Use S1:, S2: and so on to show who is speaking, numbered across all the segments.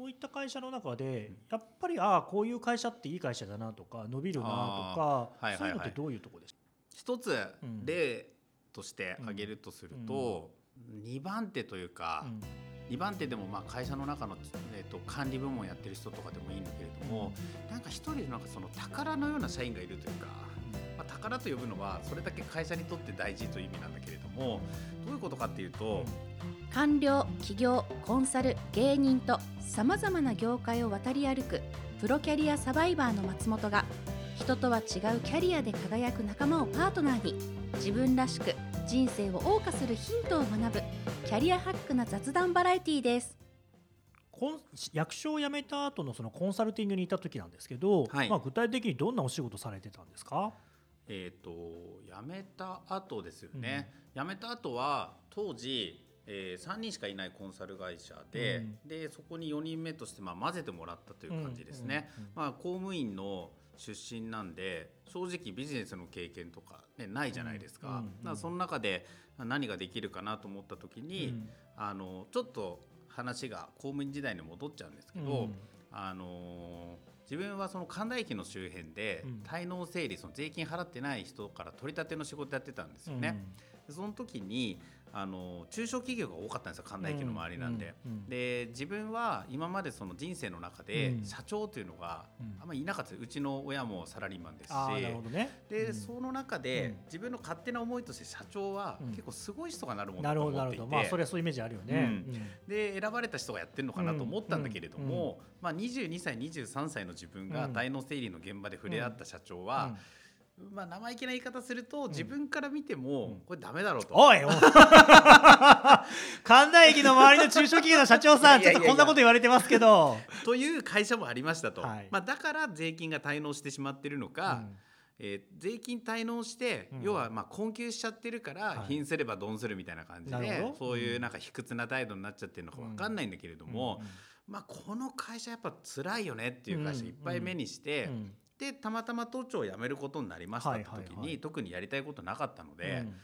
S1: そういった会社の中でやっぱりああこういう会社っていい会社だなとか伸びるなとか、
S2: はいはいはい。
S1: そういうのってどういうところですか、
S2: 一つ
S1: うん
S2: 例として挙げるとすると、2番手というか、
S1: うん。
S2: 2番手でもまあ会社の中の、えー、と管理部門やってる人とかでもいいんだけれども、なんか一人なんかその宝のような社員がいるというか、まあ、宝と呼ぶのはそれだけ会社にとって大事という意味なんだけれどもどういうことかっていうと、
S3: 官僚企業コンサル芸人とさまざまな業界を渡り歩くプロキャリアサバイバーの松本が人とは違うキャリアで輝く仲間をパートナーに自分らしく人生を謳歌するヒントを学ぶキャリアハックな雑談バラエティーです。
S1: 役所を辞めた後のそのコンサルティングにいた時なんですけど、
S2: はい。
S1: まあ、具体的にどんなお仕事されてたんですか、
S2: えー、と辞めた後ですよね、辞めた後は当時、えー3人しかいないコンサル会社で,、でそこに4人目としてまあ混ぜてもらったという感じですね。
S1: うんうんうん
S2: まあ、公務員の出身なんで正直ビジネスの経験とか、ね、ないじゃないですか,、
S1: うんうんうん
S2: だからその中で何ができるかなと思った時に、
S1: うん。
S2: あのちょっと話が公務員時代に戻っちゃうんですけど、
S1: うん。
S2: あの自分はその神田駅の周辺で
S1: うん。
S2: 滞納整理その税金払ってない人から取り立ての仕事やってたんですよね。でその時にあの中小企業が多かったんですよ神田駅の周りなんで。
S1: うんうん
S2: で自分は今までその人生の中で
S1: うん。
S2: 社長というのが
S1: うん。
S2: あんまりいなかったうちの親もサラリーマンですし。
S1: ね。
S2: で、
S1: うん。
S2: その中で、
S1: うん。
S2: 自分の勝手な思いとして社長は
S1: うん。
S2: 結構すごい人がなるもの
S1: な
S2: だと思っていて、
S1: どまあそれはそういうイメージあるよね、
S2: うん。で選ばれた人がやってるのかなと思ったんだけれども、
S1: うん。
S2: まあ、22歳23歳の自分が
S1: うん。
S2: 大脳整理の現場で触れ合った社長は、まあ、生意気な言い方すると自分から見ても
S1: うん。
S2: これダメだろうと。
S1: おいおい。神田駅の周りの中小企業の社長さん ちょっとこんなこと言われてますけど、
S2: という会社もありましたと、
S1: はい。
S2: まあ、だから税金が滞納してしまってるのか、えー税金滞納して、
S1: うん。
S2: 要はまあ困窮しちゃってるから、
S1: はい。
S2: 貧すればドンするみたいな感じで
S1: なるほど。
S2: そういううんなんか卑屈な態度になっちゃってるのか分かんないんだけれども、まあ、この会社やっぱ辛いよねっていう会社いっぱい目にして、
S1: うん。うん
S2: でたまたま都庁を辞めることになりましたって時に、特にやりたいことなかったので、
S1: うん。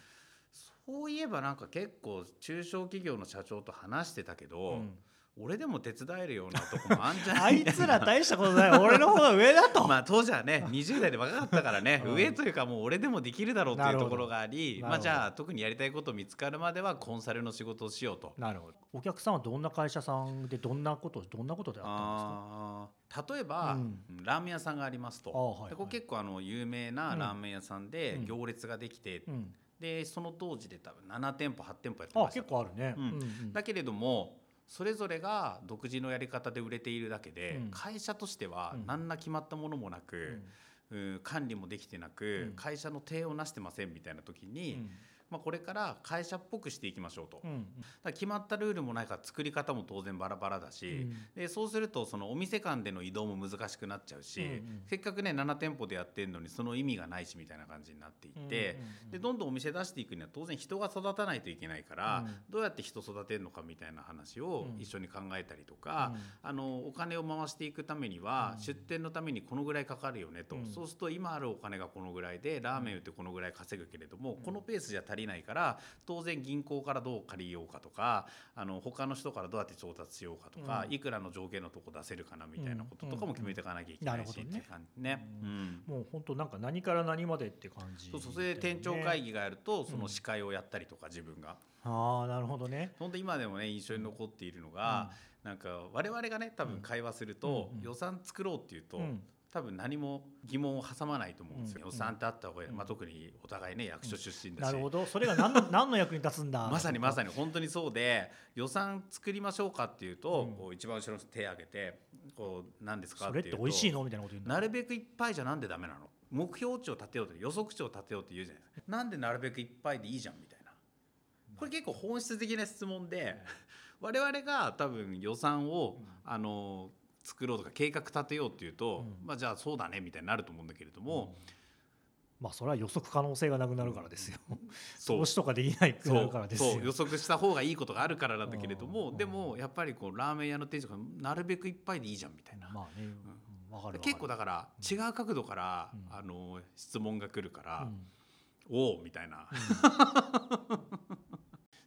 S2: そういえばなんか結構中小企業の社長と話してたけど、
S1: うん
S2: 俺でも手伝えるようなとこもあんじゃな
S1: あ
S2: い
S1: いつら大したことない。俺の方が上だと、
S2: まあ当時はね20代で若かったからね、
S1: うん。
S2: 上というかもう俺でもできるだろうと
S1: ない
S2: うところがあり
S1: なるほど。
S2: まあじゃあ特にやりたいこと見つかるまではコンサルの仕事をしようと。
S1: なるほど。お客さんはどんな会社さんでどんなことどんなことであったんですか？
S2: あー例えば、
S1: うん。
S2: ラーメン屋さんがありますと、
S1: あはいはい。
S2: でこれ結構あの有名なラーメン屋さんで
S1: うん。
S2: 行列ができて、
S1: うん、
S2: でその当時で多分7店舗8店舗やってま
S1: あ
S2: した。
S1: 結構あるね、
S2: うん
S1: うん。
S2: だけれどもそれぞれが独自のやり方で売れているだけで、
S1: うん。
S2: 会社としては
S1: うん。
S2: 何ら決まったものもなく、うん。管理もできてなく、
S1: うん。
S2: 会社の体をなしてませんみたいな時に、
S1: うん
S2: まあ、これから会社っぽくしていきましょうと、
S1: うん
S2: ら決まったルールもないから作り方も当然バラバラだし、
S1: うん
S2: でそうするとそのお店間での移動も難しくなっちゃうし、
S1: うんうん。
S2: せっかくね7店舗でやってるのにその意味がないしみたいな感じになっていって、
S1: うん
S2: でどんどんお店出していくには当然人が育たないといけないから、
S1: うん。
S2: どうやって人育てるのかみたいな話を
S1: うん。
S2: 一緒に考えたりとか、
S1: うん。
S2: あのお金を回していくためには、
S1: うん。
S2: 出店のためにこのぐらいかかるよねと、
S1: うん。
S2: そうすると今あるお金がこのぐらいでラーメン売ってこのぐらい稼ぐけれども、このペースじゃ足りないから当然銀行からどう借りようかとかあの他の人からどうやって調達しようかとか、
S1: うん。
S2: いくらの条件のとこ出せるかなみたいなこととかも決めていかなきゃいけないし、
S1: うんうん。
S2: っていう感じね。うん。
S1: もう本当なんか何から何までって感じ、
S2: そうそうそれで店長会
S1: 議
S2: 議がやるとその司会をやったりとか自分が。
S1: ああなるほどね。
S2: 本当今でもね印象に残っているのが、なんか我々がね多分会話すると、
S1: うんうん。
S2: 予算作ろうっていうと、
S1: うん
S2: 多分何も疑問を挟まないと思うんですよ、
S1: うん。
S2: 予算ってあった方が
S1: うん。
S2: まあ、特にお互いね役所出身だし、
S1: なるほど。それが何の 何の役に立つんだ。
S2: まさにまさ
S1: に。
S2: に本当にそうで予算作りましょうかっていうと、
S1: うん。
S2: こう一番後ろの人手を挙げてこう何ですか
S1: それって
S2: っていうと
S1: 美味しいのみたいなこと言うんだ。
S2: なるべくいっぱいじゃなんでダメなの。目標値を立てようと予測値を立てようって言うじゃない。ですかなんでなるべくいっぱいでいいじゃんみたいな。これ結構本質的な質問で我々が多分予算を、あの作ろうとか計画立てようっていうと、
S1: うん。
S2: まあじゃあそうだねみたいになると思うんだけれども、
S1: まあそれは予測可能性がなくなるからですよ。
S2: そう
S1: 投資とかできないくなるからですよ。
S2: そう。予測した方がいいことがあるからなんだけれども
S1: うん。
S2: でもやっぱりこうラーメン屋の店長がなるべくいっぱいでいいじゃんみたいな、
S1: まあね、うん。わかるわかる。
S2: 結構だから違う角度から、
S1: うん。
S2: あの質問が来るから、
S1: うん。
S2: おおみたいな、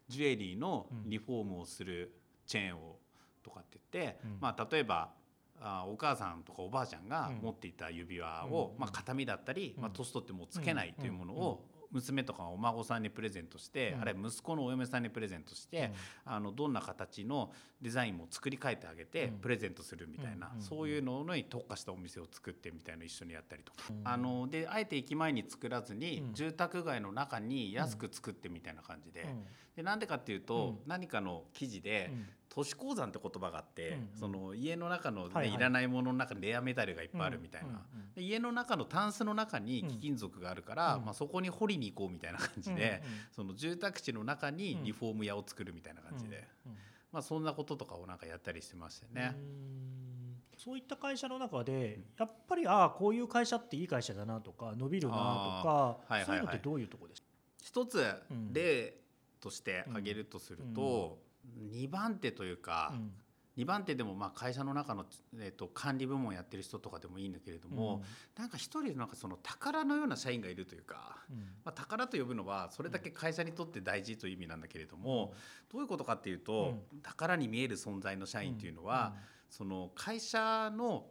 S2: ジュエリーのリフォームをするチェーンをととかって言って、
S1: うん。
S2: まあ、例えばあお母さんとかおばあちゃんが持っていた指輪を、
S1: うん。
S2: まあ、形見だったり、
S1: うん。
S2: まあ、年取ってもうつけないというもの
S1: うん。
S2: を娘とかお孫さんにプレゼントして、
S1: うん。
S2: あるいは息子のお嫁さんにプレゼントして、あのどんな形のデザインも作り変えてあげて
S1: うん。
S2: プレゼントするみたいな、
S1: うん。
S2: そういうのに特化したお店を作ってみたいなの一緒にやったりとか。
S1: うん。
S2: あのであえて駅前に作らずに、
S1: うん。
S2: 住宅街の中に安く作ってみたいな感じで,、
S1: うん。
S2: でなんでかっていうと、
S1: うん。
S2: 何かの記事で、
S1: うん
S2: 都市鉱山って言葉があって、
S1: うん
S2: その家の中の、ね
S1: はいはい。
S2: いらないものの中にレアメタルがいっぱいあるみたいな、
S1: うんうん。
S2: で家の中のタンスの中に貴金属があるから、
S1: うん。
S2: まあ、そこに掘りに行こうみたいな感じで、
S1: うんうん。
S2: その住宅地の中にリフォーム屋を作るみたいな感じで、
S1: うん。うん。
S2: まあ、そんなこととかをなんかやったりしてましたよね。
S1: うん。そういった会社の中でやっぱりああこういう会社っていい会社だなとか伸びるなとか、
S2: はいはいはい。
S1: そういうのってどういうところですか、
S2: 一つ
S1: うん。
S2: 例として挙げるとすると、2番手というか、
S1: うん。
S2: 2番手でもまあ会社の中の、えー、と管理部門やってる人とかでもいいんだけれども、なんか一人なんかその宝のような社員がいるというか、
S1: うん。
S2: まあ、宝と呼ぶのはそれだけ会社にとって大事という意味なんだけれども、どういうことかっていうと、宝に見える存在の社員というのは、その会社の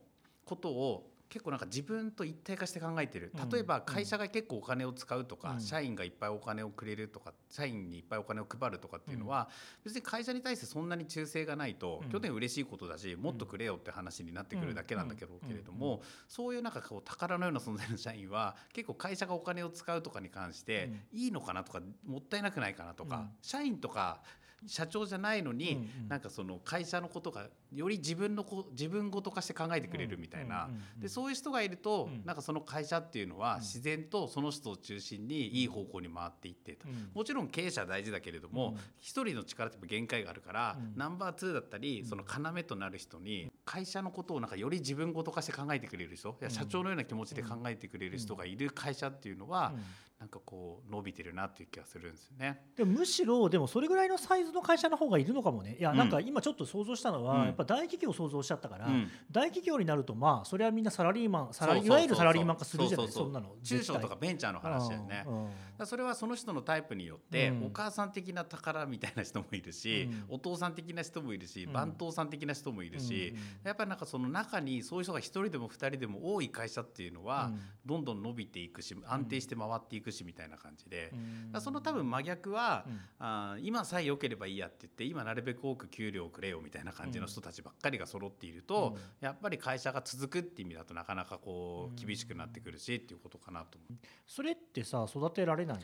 S2: ことを結構なんか自分と一体化して考えてる。
S1: うん。
S2: 例えば会社が結構お金を使うとか、
S1: うん。
S2: 社員がいっぱいお金をくれるとか社員にいっぱいお金を配るとかっていうのは、別に会社に対してそんなに忠誠がないと、
S1: うん。
S2: 去年嬉しいことだしもっとくれよって話になってくるだけなんだけど、
S1: うん。
S2: けれども、そういうなんかこう宝のような存在の社員は 結構会社がお金を使うとかに関して、いいのかなとかもったいなくないかなとか、
S1: うん。
S2: 社員とか社長じゃないのに、なんかその会社のことがより自分のこ自分ごと化して考えてくれるみたいな、でそういう人がいると、
S1: うん。
S2: なんかその会社っていうのは
S1: うん。
S2: 自然とその人を中心にいい方向に回っていってと。
S1: うん。
S2: もちろん経営者は大事だけれども
S1: うん。
S2: 一、人の力って限界があるから、
S1: うん。
S2: ナンバー2だったり、
S1: うん。
S2: その要となる人に会社のことをなんかより自分ごと化して考えてくれる人、いや
S1: うん。
S2: 社長のような気持ちで考えてくれる人がいる会社っていうのは、
S1: うん。
S2: なんかこう伸びてるなっていう気がするんですよね。
S1: でもむしろでもそれぐらいのサイズの会社の方がいるのかもね。いや
S2: うん。
S1: なんか今ちょっと想像したのは、ぱ大企業を想像しちゃったから、
S2: うん。
S1: 大企業になるとまあそれはみんなサラリーマンサラいわゆるサラリーマン化するじゃない
S2: そうそうそう。ん
S1: そなの
S2: 中小とかベンチャーの話だよね。
S1: うん
S2: それはその人のタイプによって、
S1: うん。
S2: お母さん的な宝みたいな人もいるし、
S1: うん。
S2: お父さん的な人もいるし、
S1: うん。
S2: 番頭さん的な人もいるし、
S1: うん
S2: やっぱりなんかその中にそういう人が一人でも二人でも多い会社っていうのは、
S1: うん。
S2: どんどん伸びていくし安定して回っていくしみたいな感じで、その多分真逆は、
S1: うん。
S2: あー今さえ良ければいいやって言って今なるべく多く給料をくれよみたいな感じの人たちばっかりが揃っていると、
S1: うん。
S2: やっぱり会社が続くって意味だとなかなかこ
S1: うん。
S2: う厳しくなってくるしっていうことかなと思う。
S1: それってさ育てられない、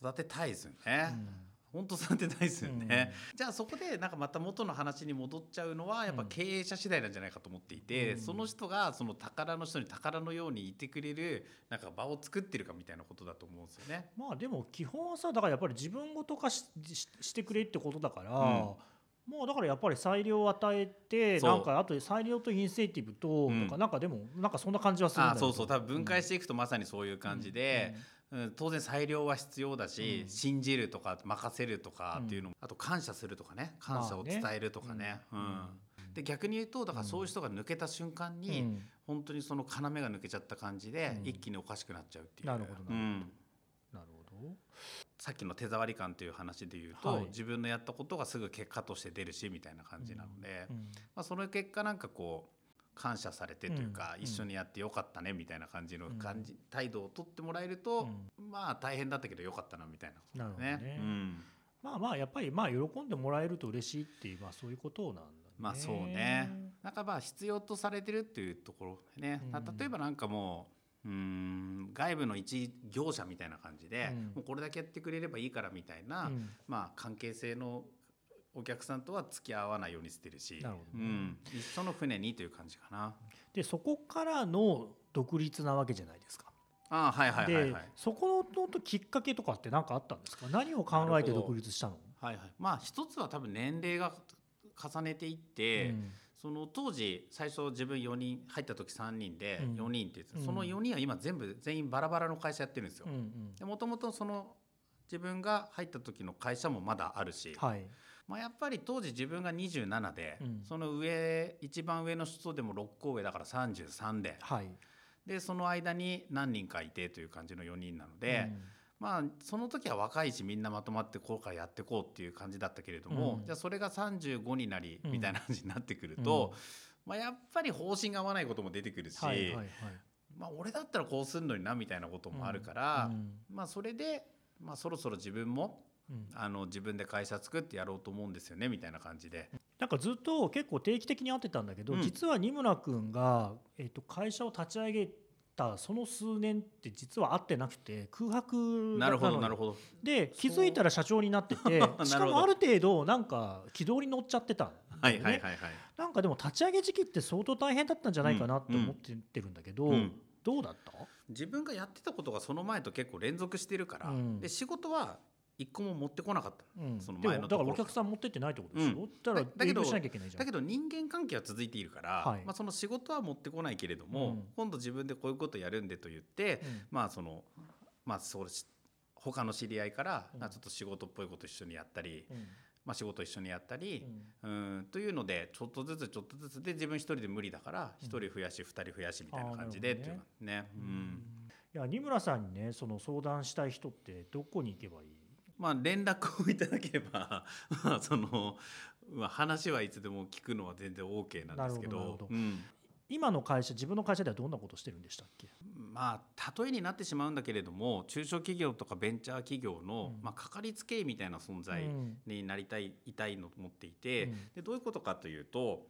S2: 育てたいですよね。本当育てたいですよね、じゃあそこでなんかまた元の話に戻っちゃうのはやっぱ経営者次第なんじゃないかと思っていて、
S1: うん。
S2: その人がその宝の人に宝のようにいてくれるなんか場を作ってるかみたいなことだと思うんですよね。
S1: まあでも基本はさだからやっぱり自分ごと化しししてくれってことだから、
S2: ん
S1: もうだからやっぱり裁量を与えてなんかあと裁量とインセンティブと、
S2: うん。
S1: とかなんかでもなんかそんな感じはするんだ
S2: そうそう。多分分解していくとまさにそういう感じで、うん。当然裁量は必要だし、
S1: うん。
S2: 信じるとか任せるとかっていうのも、あと感謝するとかね感謝を伝えるとかね。で逆に言うとだからそういう人が抜けた瞬間に、
S1: うん。
S2: 本当にその要が抜けちゃった感じで、
S1: うん。
S2: 一気におかしくなっちゃうっていう。
S1: なるほどなるほど
S2: さっきの手触り感という話で言うと、
S1: はい。
S2: 自分のやったことがすぐ結果として出るしみたいな感じなので、
S1: うん
S2: まあ、その結果なんかこう感謝されてというか、
S1: うん
S2: 一緒にやってよかったねみたいな感じの感じ、態度を取ってもらえると、まあ大変だったけどよかったなみたいなこと
S1: ね。
S2: うん。
S1: まあまあやっぱりまあ喜んでもらえると嬉しいっていうまあそういうことなんだね。
S2: まあそうね。なんかまあ必要とされてるっていうところでね、
S1: うん。
S2: 例えばなんかもううーん。外部の一業者みたいな感じで、
S1: うん。
S2: もうこれだけやってくれればいいからみたいな、
S1: うん。
S2: まあ関係性のお客さんとは付き合わないようにしてるしうん、一緒の船にという感じかな。
S1: でそこからの独立なわけじゃないですか。
S2: ああはいはいはいはい。
S1: でそこのときっかけとかって何かあったんですか？何を考えて独立したの？
S2: はいはい、まあ一つは多分年齢が重ねていって、
S1: うん
S2: その当時最初自分4人入った時3人で
S1: うん。
S2: 4人って言ってた、
S1: うん。
S2: その4人は今全部全員バラバラの会社やってるんですよ。もともとその自分が入った時の会社もまだあるし、
S1: はい。
S2: まあ、やっぱり当時自分が27で、
S1: うん。
S2: その上一番上の人でも6個上だから33で。
S1: はい。
S2: でその間に何人かいてという感じの4人なので、まあその時は若いしみんなまとまってこうからやっていこうっていう感じだったけれども、
S1: うん。
S2: じゃあそれが35になり
S1: うん。
S2: みたいな感じになってくると、まあ、やっぱり方針が合わないことも出てくるし、
S1: はいはいはい。
S2: まあ、俺だったらこうすんのになみたいなこともあるから、
S1: うん。
S2: まあ、それで、まあ、そろそろ自分も
S1: うん。
S2: あの自分で会社作ってやろうと思うんですよねみたいな感じで。
S1: なんかずっと結構定期的に会ってたんだけど、
S2: うん。
S1: 実は二村君が、えっと会社を立ち上げたその数年って実は会ってなくて空白
S2: なるほどなるほど。
S1: で気づいたら社長になってて しかもある程度なんか軌道に乗っちゃってた
S2: はいはいはいはい。
S1: なんかでも立ち上げ時期って相当大変だったんじゃないかなって思ってるんだけど、
S2: うん。
S1: どうだった？
S2: 自分がやってたことがその前と結構連続してるから、
S1: うん。
S2: で仕事は一個も持ってこなかった。
S1: うん、
S2: その
S1: でもだから
S2: 前のところ。
S1: お客さん持ってってないってことでしょ、
S2: うん。
S1: だ
S2: だだけど
S1: 営業しなきゃいけないじゃん。
S2: だけど人間関係は続いているから、
S1: はい。
S2: まあ、その仕事は持ってこないけれども、
S1: うん。
S2: 今度自分でこういうことやるんでと言って、
S1: うん。
S2: まあそのまあそうし他の知り合いから、
S1: うん。
S2: あちょっと仕事っぽいこと一緒にやったり、
S1: うん。
S2: まあ、仕事一緒にやったり
S1: う、ん。
S2: うんというのでちょっとずつちょっとずつで自分一人で無理だから一人増やし二人増やしみたいな感じでっていうかね。うん。
S1: いや二村さんにねその相談したい人ってどこに行けばいい？
S2: まあ、連絡をいただければまあその、まあ、話はいつでも聞くのは全然 OK なんですけど。
S1: 今の会社自分の会社ではどんなことしてるんでしたっけ？
S2: まあ例えになってしまうんだけれども中小企業とかベンチャー企業の、
S1: うん。
S2: まあ、かかりつけ医みたいな存在
S1: うん。
S2: になりたいいたいのと思っていて、
S1: うん。
S2: でどういうことかというと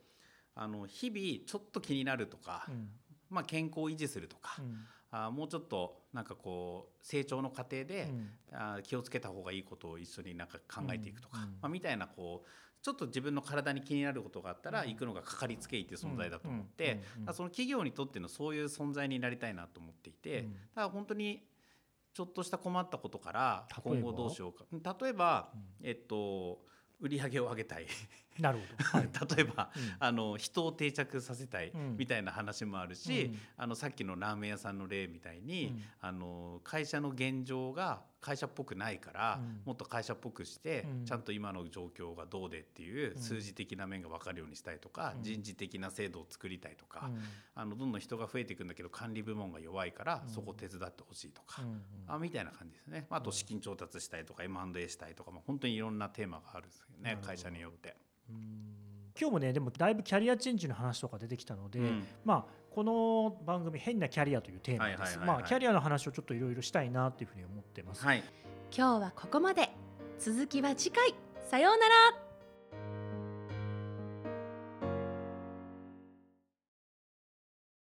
S2: あの日々ちょっと気になるとか、
S1: うん。
S2: まあ、健康を維持するとか、
S1: うん
S2: あもうちょっとなんかこう成長の過程で、
S1: うん。
S2: あ気をつけた方がいいことを一緒になんか考えていくとか、
S1: うん。うん。
S2: まあ、みたいなこうちょっと自分の体に気になることがあったら
S1: うん。
S2: 行くのがかかりつけ医っていう存在だと思って、
S1: うん。
S2: その企業にとってのそういう存在になりたいなと思っていて、
S1: うん。
S2: だから本当にちょっとした困ったことから今後どうしようか。例えば、
S1: うん。
S2: えっと売り上げを上げたい
S1: なるほど、はい。
S2: 例えば、
S1: うん。
S2: あの人を定着させたい
S1: うん。
S2: みたいな話もあるし、
S1: うん。
S2: あのさっきのラーメン屋さんの例みたいに、
S1: うん。
S2: あの会社の現状が会社っぽくないから、
S1: うん。
S2: もっと会社っぽくして、
S1: うん。
S2: ちゃんと今の状況がどうでっていう
S1: うん。
S2: 数字的な面が分かるようにしたいとか、
S1: うん。
S2: 人事的な制度を作りたいとか、
S1: うん。
S2: あのどんどん人が増えていくんだけど管理部門が弱いから、
S1: うん。
S2: そこ手伝ってほしいとか。あみたいな感じですね。あと資金調達したいとか M&A したいとかも本当にいろんなテーマがあるんですよね会社によって。
S1: うん。今日もねでもだいぶキャリアチェンジの話とか出てきたので、
S2: うん。
S1: まあこの番組「変なキャリア」というテーマです、まあキャリアの話をちょっといろいろしたいなっていうふうに思ってます、
S2: はい。
S3: 今日はここまで。続きは次回。さようなら